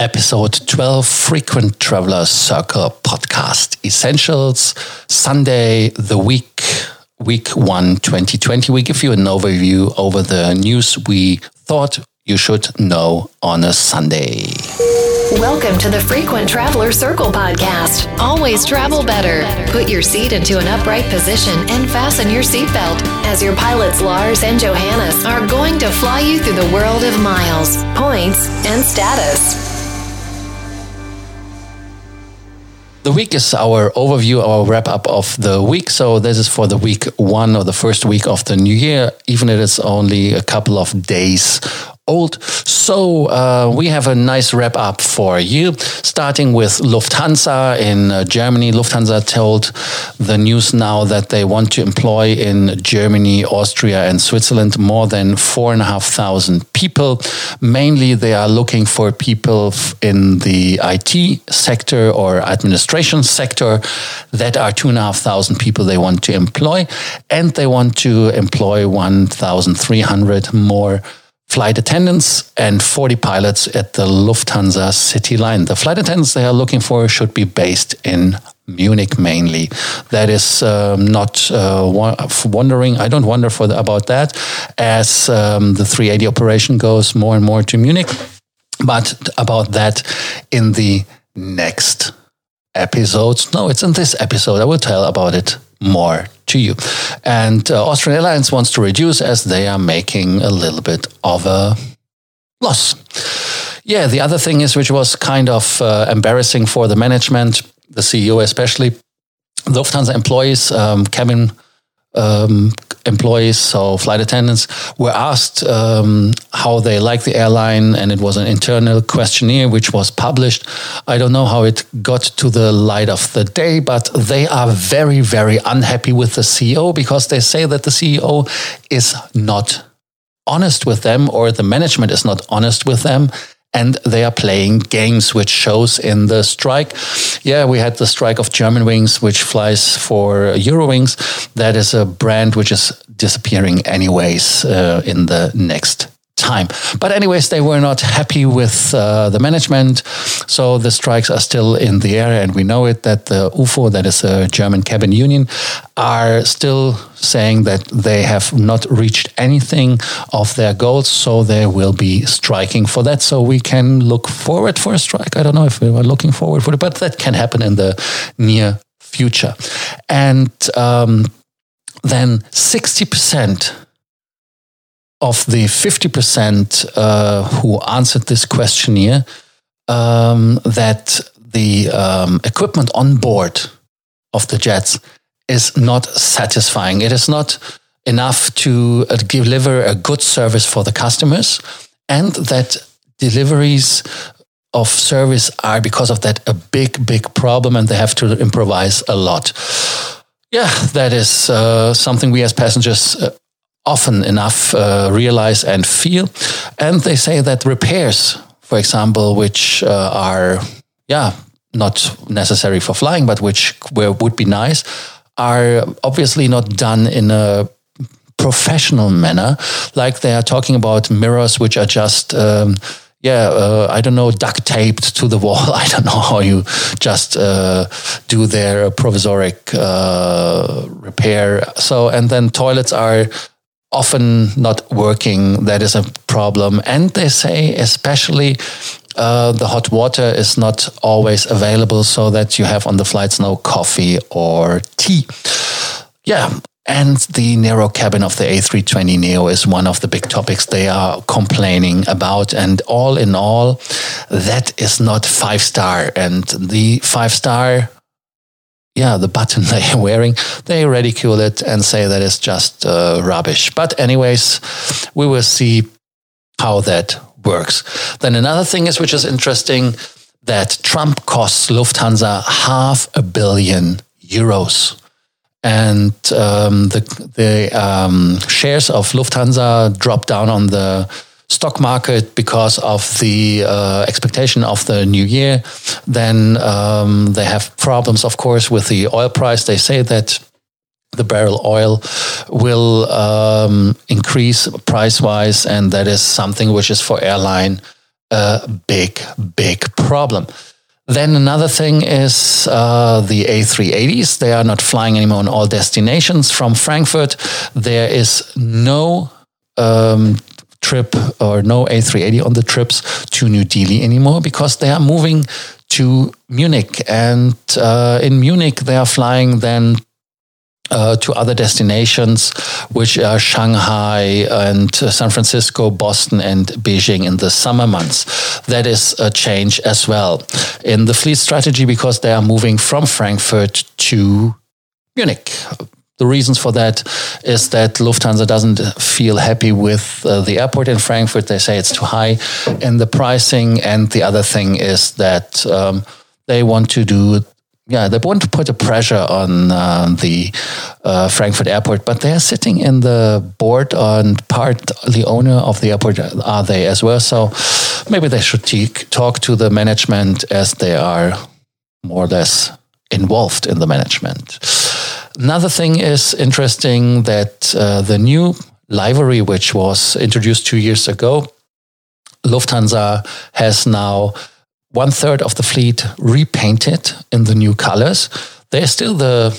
episode 12 Frequent Traveler Circle podcast essentials. Sunday, the week, week one, 2020. We give you an overview over the news we thought you should know on a Sunday. Welcome to the Frequent Traveler Circle podcast. Always travel better. Put your seat into an upright position and fasten your seatbelt as your pilots Lars and Johannes are going to fly you through the world of miles, points, and status. The week is our overview, our wrap up of the week. So this is for the week one or the first week of the new year, even if it's only a couple of days old. So uh, we have a nice wrap up for you, starting with Lufthansa in uh, Germany. Lufthansa told the news now that they want to employ in Germany, Austria, and Switzerland more than four and a half thousand people. Mainly, they are looking for people in the IT sector or administration sector. That are two and a half thousand people they want to employ, and they want to employ one thousand three hundred more flight attendants and 40 pilots at the Lufthansa City Line. The flight attendants they are looking for should be based in Munich mainly. That is um, not uh, wondering. I don't wonder for the, about that as um, the 380 operation goes more and more to Munich. But about that in the next episodes. No, it's in this episode. I will tell about it more to you. And uh, Austrian Airlines wants to reduce as they are making a little bit of a loss. Yeah, the other thing is, which was kind of uh, embarrassing for the management, the CEO especially, Lufthansa employees, um, cabin um, employees, so flight attendants, were asked um, how they like the airline, and it was an internal questionnaire which was published. I don't know how it got to the light of the day, but they are very, very unhappy with the CEO because they say that the CEO is not honest with them or the management is not honest with them and they are playing games, which shows in the strike. Yeah, we had the strike of Germanwings, which flies for Eurowings. That is a brand which is disappearing anyways uh, in the next time. But anyways, they were not happy with uh, the management, so the strikes are still in the air, and we know it that the UFO, that is a German cabin union, are still saying that they have not reached anything of their goals, so they will be striking for that. So we can look forward for a strike. I don't know if we are looking forward for it, but that can happen in the near future. And um, then 60% of the 50% uh, who answered this questionnaire, um, that the um, equipment on board of the jets is not satisfying. It is not enough to uh, deliver a good service for the customers, and that deliveries of service are, because of that, a big, big problem, and they have to improvise a lot. Yeah, that is uh, something we as passengers uh, often enough uh, realize and feel. And they say that repairs, for example, which uh, are, yeah, not necessary for flying, but which were, would be nice, are obviously not done in a professional manner. Like they are talking about mirrors, which are just, um, yeah, uh, I don't know, duct taped to the wall. I don't know how you just uh, do their provisoric uh, repair. So, and then toilets are often not working. That is a problem. And they say, especially, uh, the hot water is not always available, so that you have on the flights no coffee or tea. Yeah. And the narrow cabin of the A320 Neo is one of the big topics they are complaining about. And all in all, that is not five star. And the five star yeah, the button they are wearing, they ridicule it and say that it's just uh, rubbish. But, anyways, we will see how that works. Then another thing is, which is interesting, that Trump costs Lufthansa half a billion euros. And um, the, the um, shares of Lufthansa dropped down on the stock market because of the uh, expectation of the new year. Then um, they have problems, of course, with the oil price. They say that the barrel oil will um, increase price wise, and that is something which is for airline a big, big problem. Then another thing is uh, the A380s. They are not flying anymore on all destinations from Frankfurt. There is no um, trip or no A380 on the trips to New Delhi anymore because they are moving to Munich. And uh, in Munich, they are flying then uh, to other destinations, which are Shanghai and uh, San Francisco, Boston, and Beijing in the summer months. That is a change as well in the fleet strategy because they are moving from Frankfurt to Munich. The reasons for that is that Lufthansa doesn't feel happy with uh, the airport in Frankfurt. They say it's too high in the pricing. And the other thing is that um, they want to do yeah, they want to put a pressure on uh, the uh, Frankfurt airport, but they are sitting in the board and part the owner of the airport are they as well. So maybe they should talk to the management as they are more or less involved in the management. Another thing is interesting that uh, the new livery, which was introduced two years ago, Lufthansa has now one third of the fleet repainted in the new colors. There's still the,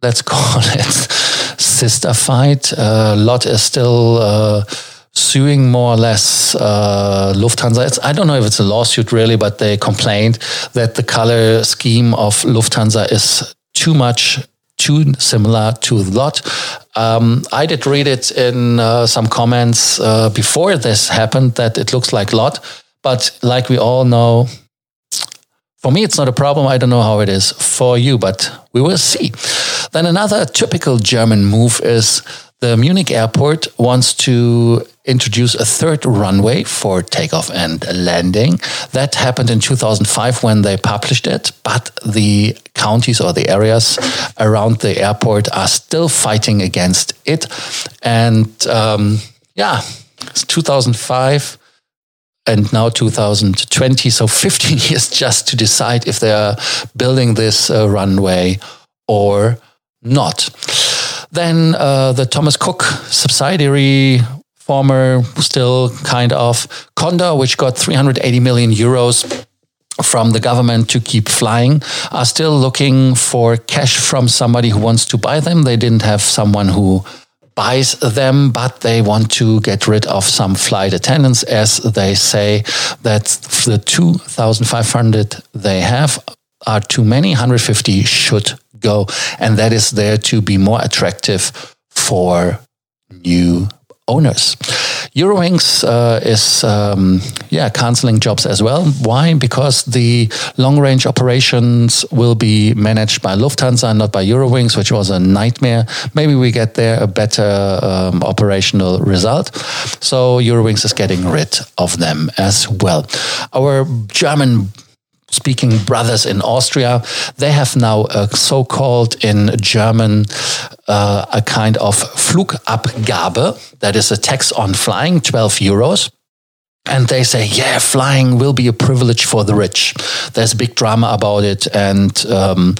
let's call it, sister fight. Uh, LOT is still uh, suing more or less uh, Lufthansa. It's, I don't know if it's a lawsuit really, but they complained that the color scheme of Lufthansa is too much too similar to LOT. Um, I did read it in uh, some comments uh, before this happened that it looks like LOT. But like we all know, for me, it's not a problem. I don't know how it is for you, but we will see. Then another typical German move is the Munich airport wants to introduce a third runway for takeoff and landing. That happened in 2005 when they published it, but the counties or the areas around the airport are still fighting against it. And um, yeah, it's 2005 and now 2020. So 15 years just to decide if they are building this uh, runway or not. Then uh, the Thomas Cook subsidiary, former still kind of Condor, which got 380 million euros from the government to keep flying are still looking for cash from somebody who wants to buy them. They didn't have someone who buys them, but they want to get rid of some flight attendants as they say that the 2,500 they have are too many. 150 should go. And that is there to be more attractive for new owners. Eurowings uh, is um, yeah canceling jobs as well. Why? Because the long range operations will be managed by Lufthansa, and not by Eurowings, which was a nightmare. Maybe we get there a better um, operational result. So Eurowings is getting rid of them as well. Our German speaking brothers in Austria, they have now a so-called in German uh, a kind of Flugabgabe, that is a tax on flying, 12 euros. And they say, yeah, flying will be a privilege for the rich. There's big drama about it. And um,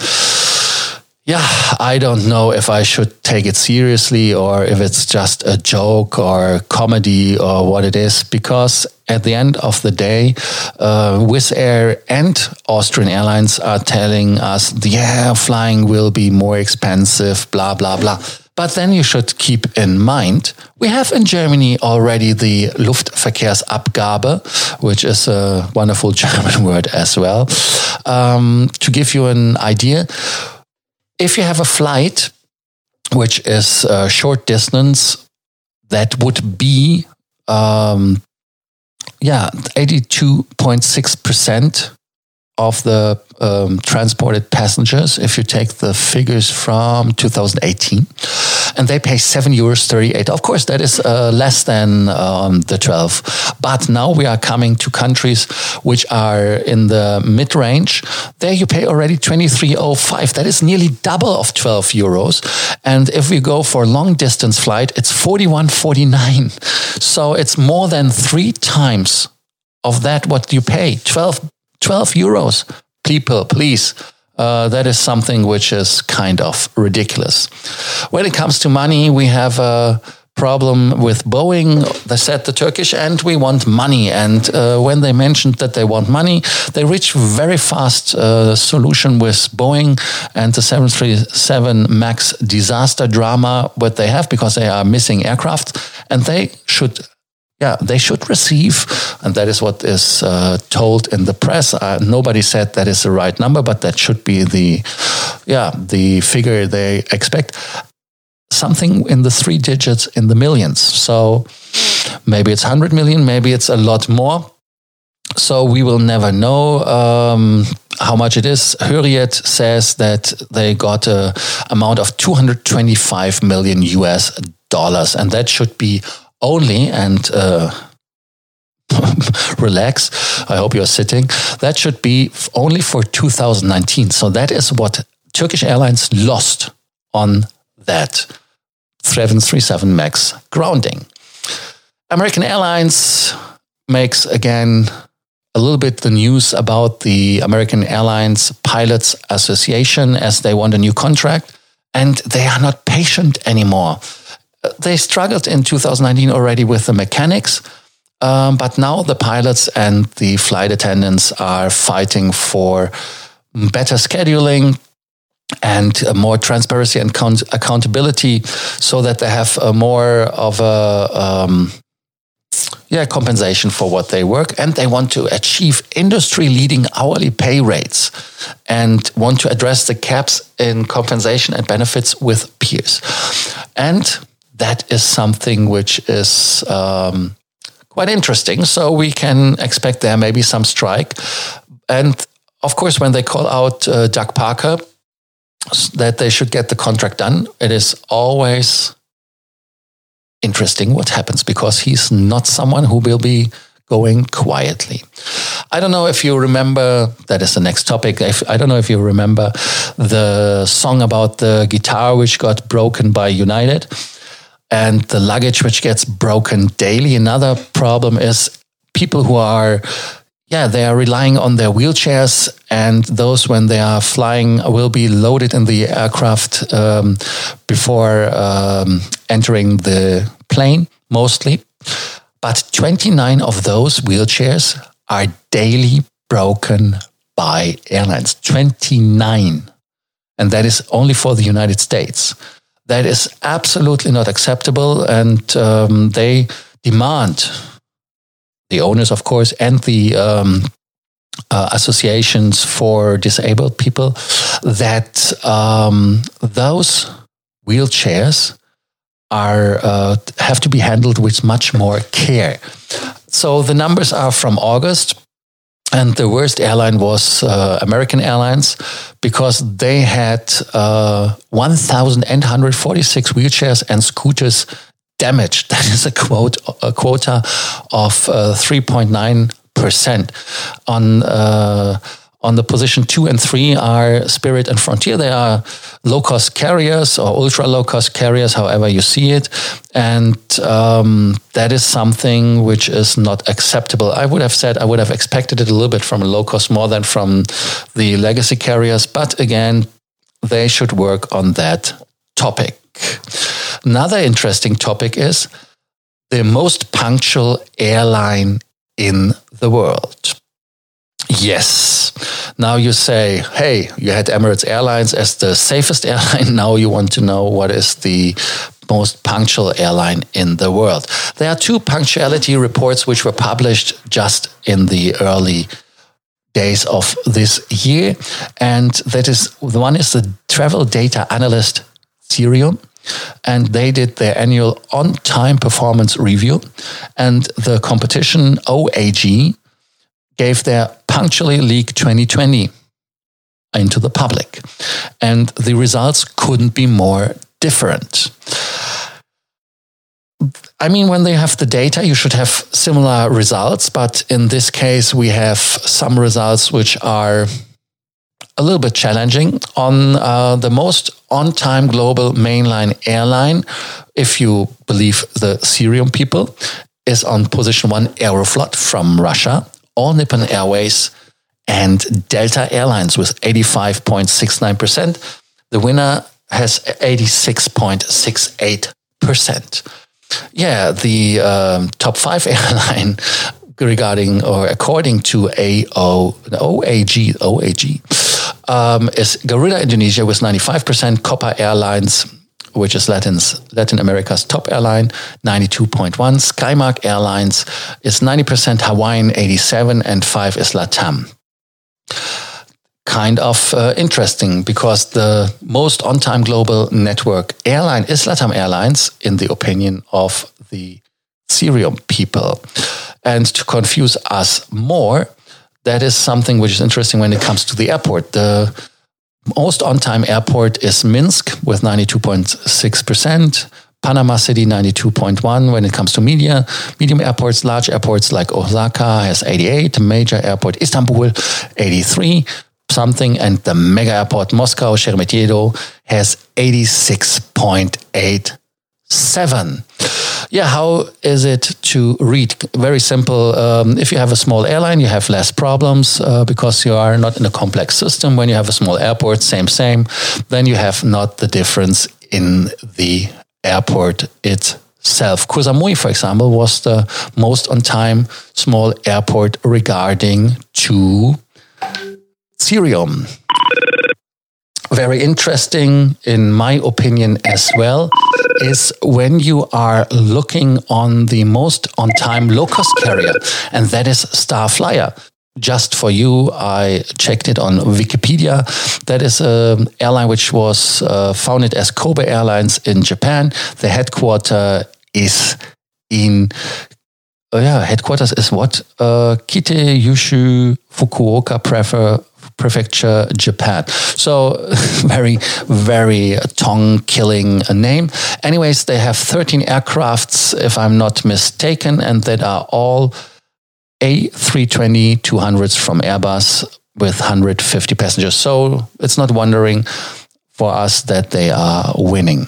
yeah, I don't know if I should take it seriously or if it's just a joke or comedy or what it is, because at the end of the day, uh, Wizz Air and Austrian Airlines are telling us, yeah, flying will be more expensive, blah, blah, blah. But then you should keep in mind, we have in Germany already the Luftverkehrsabgabe, which is a wonderful German word as well. Um, to give you an idea, if you have a flight which is a short distance, that would be um, yeah, 82.6% of the um, transported passengers if you take the figures from 2018 and they pay 7 euros 38 of course that is uh, less than um, the 12 but now we are coming to countries which are in the mid range there you pay already 2305 that is nearly double of 12 euros. And if we go for long distance flight it's 4149 so it's more than 3 times of that what you pay. 12 12 euros. People, please. Uh, that is something which is kind of ridiculous. When it comes to money, we have a problem with Boeing. They said the Turkish and we want money. And uh, when they mentioned that they want money, they reached very fast uh, solution with Boeing and the 737 Max disaster drama what they have because they are missing aircraft and they should yeah, they should receive, and that is what is uh, told in the press. Uh, nobody said that is the right number, but that should be the, yeah, the figure they expect. Something in the three digits in the millions. So maybe it's 100 million, maybe it's a lot more. So we will never know um, how much it is. Hurriyet says that they got a amount of 225 million US dollars, and that should be only and uh, relax. I hope you're sitting. That should be only for 2019. So that is what Turkish Airlines lost on that 737 MAX grounding. American Airlines makes again a little bit the news about the American Airlines Pilots Association as they want a new contract and they are not patient anymore they struggled in 2019 already with the mechanics. Um, but now the pilots and the flight attendants are fighting for better scheduling and more transparency and count- accountability so that they have more of a um, yeah compensation for what they work and they want to achieve industry leading hourly pay rates and want to address the caps in compensation and benefits with peers and that is something which is um, quite interesting. So we can expect there maybe some strike. And of course, when they call out uh, Doug Parker that they should get the contract done, it is always interesting what happens because he's not someone who will be going quietly. I don't know if you remember, that is the next topic. I don't know if you remember the song about the guitar which got broken by United and the luggage which gets broken daily. Another problem is people who are yeah, they are relying on their wheelchairs, and those, when they are flying, will be loaded in the aircraft um, before um, entering the plane, mostly. But 29 of those wheelchairs are daily broken by airlines. 29. And that is only for the United States. That is absolutely not acceptable. And um, they demand, the owners, of course, and the um, uh, associations for disabled people, that um, those wheelchairs are uh, have to be handled with much more care. So the numbers are from August. And the worst airline was uh, American Airlines because they had uh, 1,846 wheelchairs and scooters damaged. That is a, quote, a quota of uh, 3.9%. On uh, on the position two and three are Spirit and Frontier. They are low cost carriers or ultra low cost carriers, however you see it. And um, that is something which is not acceptable. I would have said I would have expected it a little bit from a low cost more than from the legacy carriers. But again, they should work on that topic. Another interesting topic is the most punctual airline in the world. Yes. Now you say, hey, you had Emirates Airlines as the safest airline. Now you want to know what is the most punctual airline in the world. There are two punctuality reports which were published just in the early days of this year. And that is the one is the travel data analyst Cirium. And they did their annual on time performance review. And the competition OAG gave their Punctuality League 2020 into the public. And the results couldn't be more different. I mean, when they have the data, you should have similar results. But in this case, we have some results which are a little bit challenging. On uh, the most on time global mainline airline, if you believe the Cirium people, is on position one Aeroflot from Russia all Nippon Airways and Delta Airlines with 85.69%. The winner has 86.68%. yeah, the um, top five airline regarding or according to AO, OAG, OAG um, is Garuda Indonesia with 95%, Copa Airlines, which is Latin's, Latin America's top airline, 92.1. Skymark Airlines is 90%, Hawaiian 87, and 5 is LATAM. Kind of uh, interesting because the most on time global network airline is LATAM Airlines, in the opinion of the Cirium people. And to confuse us more, that is something which is interesting when it comes to the airport. The most on time airport is Minsk with 92.6%. Panama City 92.1 when it comes to media. Medium airports, large airports like Osaka has 88, major airport Istanbul 83 something, and the mega airport Moscow Sheremetyevo has 86.87 yeah, how is it to read? Very simple. Um, if you have a small airline, you have less problems uh, because you are not in a complex system. When you have a small airport, same, same, then you have not the difference in the airport itself. Samui, for example, was the most on time small airport regarding to Cirium very interesting, in my opinion, as well, is when you are looking on the most on time low cost carrier, and that is Starflyer. Just for you, I checked it on Wikipedia. That is an airline which was uh, founded as Kobe Airlines in Japan. The headquarter is in uh, yeah, headquarters is what? Uh, Kitakyushu Fukuoka prefer, Prefecture, Japan. So very, very tongue killing name. Anyways, they have 13 aircrafts, if I'm not mistaken, and that are all A320 200s from Airbus with 150 passengers. So it's not wondering for us that they are winning.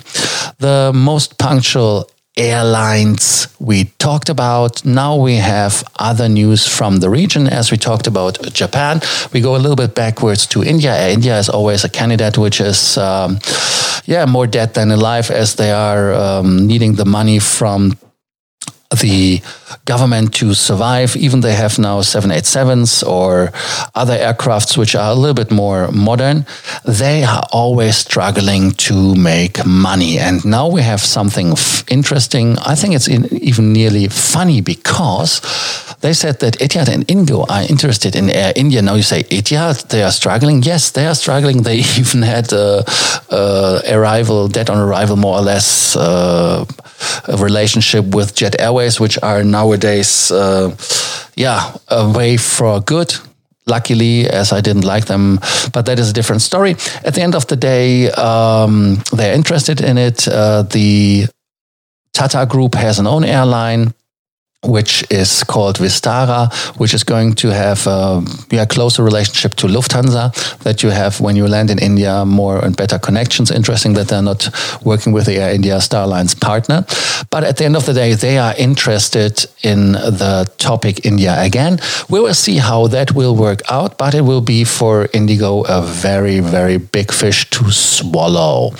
The most punctual airlines we talked about. Now we have other news from the region. As we talked about Japan, we go a little bit backwards to India. India is always a candidate which is, um, yeah, more dead than alive as they are um, needing the money from the government to survive. Even they have now 787s or other aircrafts which are a little bit more modern. They are always struggling to make money. And now we have something interesting. I think it's even nearly funny because they said that Etihad and Indigo are interested in Air India. Now you say Etihad, they are struggling. Yes, they are struggling. They even had a, arrival, dead on arrival, more or less, uh, relationship with Jet Airways, which are nowadays, uh, yeah, away for good luckily, as I didn't like them. But that is a different story. At the end of the day, um, they're interested in it. Uh, the Tata Group has an own airline which is called Vistara, which is going to have a yeah, closer relationship to Lufthansa that you have when you land in India, more and better connections. Interesting that they're not working with the Air India Star Alliance partner. But at the end of the day, they are interested in the topic India again. We will see how that will work out, but it will be for Indigo a very, very big fish to swallow.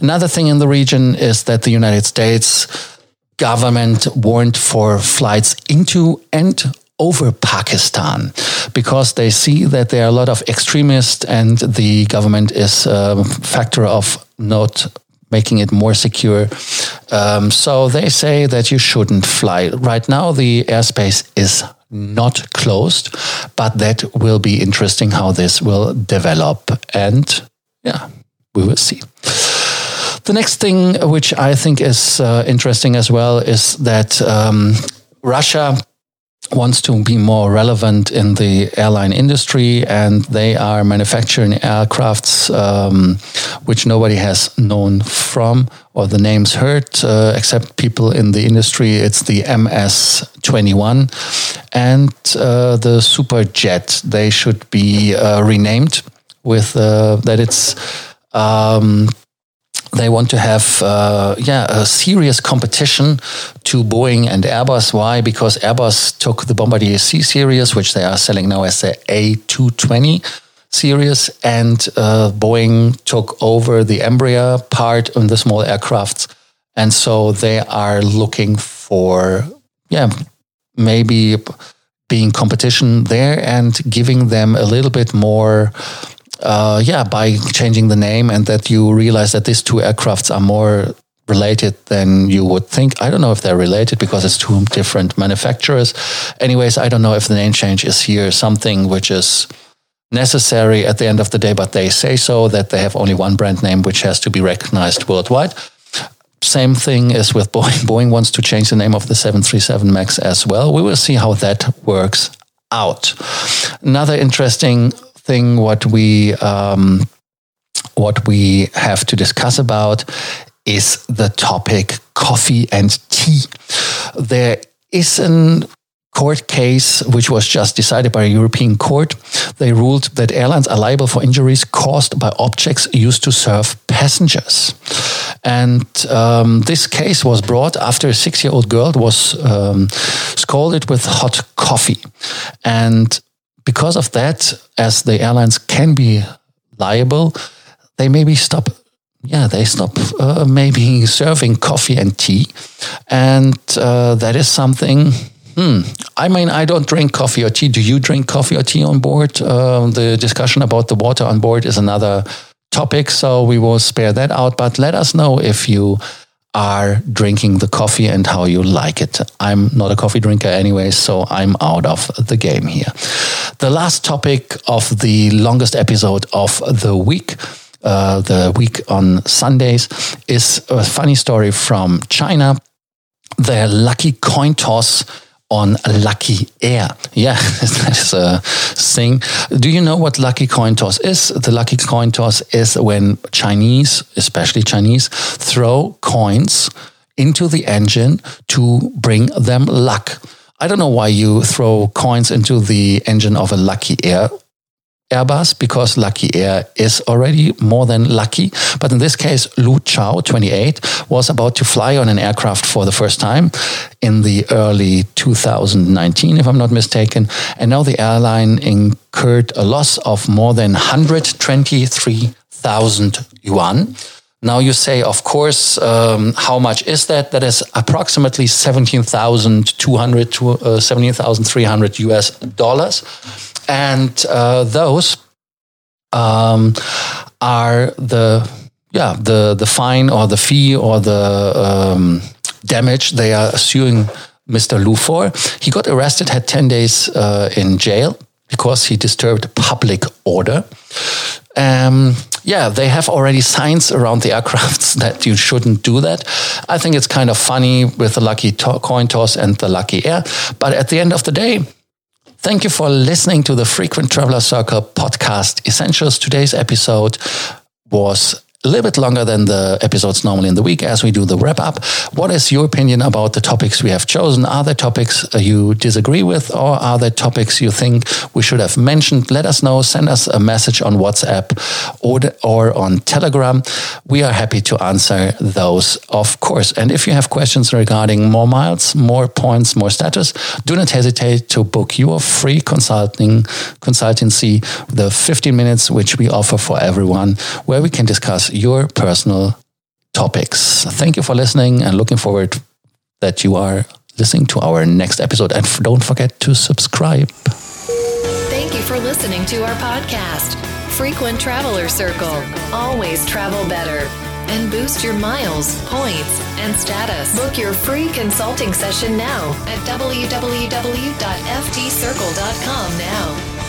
Another thing in the region is that the United States government warned for flights into and over Pakistan because they see that there are a lot of extremists and the government is a factor of not making it more secure. Um, so they say that you shouldn't fly. Right now, the airspace is not closed, but that will be interesting how this will develop. And yeah, we will see. The next thing, which I think is uh, interesting as well, is that um, Russia wants to be more relevant in the airline industry and they are manufacturing aircrafts um, which nobody has known from or the names heard uh, except people in the industry. It's the MC-21 and uh, the superjet. They should be uh, renamed with uh, that it's um, they want to have uh, yeah a serious competition to Boeing and Airbus. Why? Because Airbus took the Bombardier C series, which they are selling now as the A220 series, and uh, Boeing took over the Embraer part on the small aircrafts. And so they are looking for, yeah, maybe being competition there and giving them a little bit more uh, yeah, by changing the name and that you realize that these two aircrafts are more related than you would think. I don't know if they're related because it's two different manufacturers. Anyways, I don't know if the name change is here something which is necessary at the end of the day, but they say so that they have only one brand name which has to be recognized worldwide. Same thing is with Boeing. Boeing wants to change the name of the 737 MAX as well. We will see how that works out. Another interesting thing what we um, what we have to discuss about is the topic coffee and tea. There is an court case which was just decided by a European court. They ruled that airlines are liable for injuries caused by objects used to serve passengers. And um, this case was brought after a six year old girl was um, scalded with hot coffee. And because of that, as the airlines can be liable, they maybe stop. Yeah, they stop uh, maybe serving coffee and tea, and uh, that is something. Hmm. I mean, I don't drink coffee or tea. Do you drink coffee or tea on board? Uh, the discussion about the water on board is another topic, so we will spare that out. But let us know if you are drinking the coffee and how you like it. I'm not a coffee drinker anyway, so I'm out of the game here. The last topic of the longest episode of the week. Uh, the week on Sundays is a funny story from China. Their lucky coin toss on Lucky Air. Yeah, that is a uh, thing. Do you know what Lucky Coin Toss is? The Lucky Coin Toss is when Chinese, especially Chinese, throw coins into the engine to bring them luck. I don't know why you throw coins into the engine of a Lucky Air Airbus because Lucky Air is already more than lucky. But in this case, Lu Chao, 28, was about to fly on an aircraft for the first time in the early 2019, if I'm not mistaken. And now the airline incurred a loss of more than 123,000 yuan. Now you say, of course, um, how much is that? That is approximately 17,200 to uh, 17,300 US dollars and uh, those um, are the yeah the the fine or the fee or the um, damage they are suing Mr. Lu for. He got arrested, had ten days uh, in jail because he disturbed public order. Um, yeah, they have already signs around the aircrafts that you shouldn't do that. I think it's kind of funny with the lucky to- coin toss and the lucky air. But at the end of the day, Thank you for listening to the Frequent Traveler Circle podcast essentials. Today's episode was a little bit longer than the episodes normally in the week as we do the wrap up. What is your opinion about the topics we have chosen? Are there topics uh, you disagree with, or are there topics you think we should have mentioned? Let us know. Send us a message on WhatsApp or, or on Telegram. We are happy to answer those, of course. And if you have questions regarding more miles, more points, more status, do not hesitate to book your free consulting consultancy, the 15 minutes which we offer for everyone, where we can your personal topics. Thank you for listening and looking forward that you are listening to our next episode. And don't forget to subscribe. Thank you for listening to our podcast, Frequent Traveler Circle. Always travel better and boost your miles, points, and status. Book your free consulting session now at www.ftcircle.com now.